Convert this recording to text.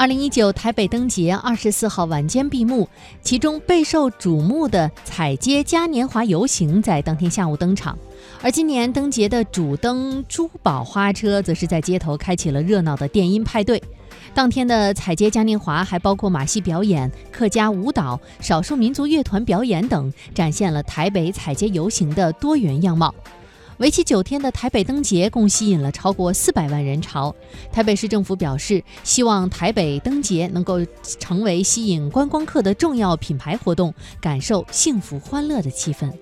二零一九台北灯节二十四号晚间闭幕，其中备受瞩目的彩街嘉年华游行在当天下午登场，而今年灯节的主灯珠宝花车则是在街头开启了热闹的电音派对。当天的彩街嘉年华还包括马戏表演、客家舞蹈、少数民族乐团表演等，展现了台北彩街游行的多元样貌。为期九天的台北灯节共吸引了超过四百万人潮。台北市政府表示，希望台北灯节能够成为吸引观光客的重要品牌活动，感受幸福欢乐的气氛。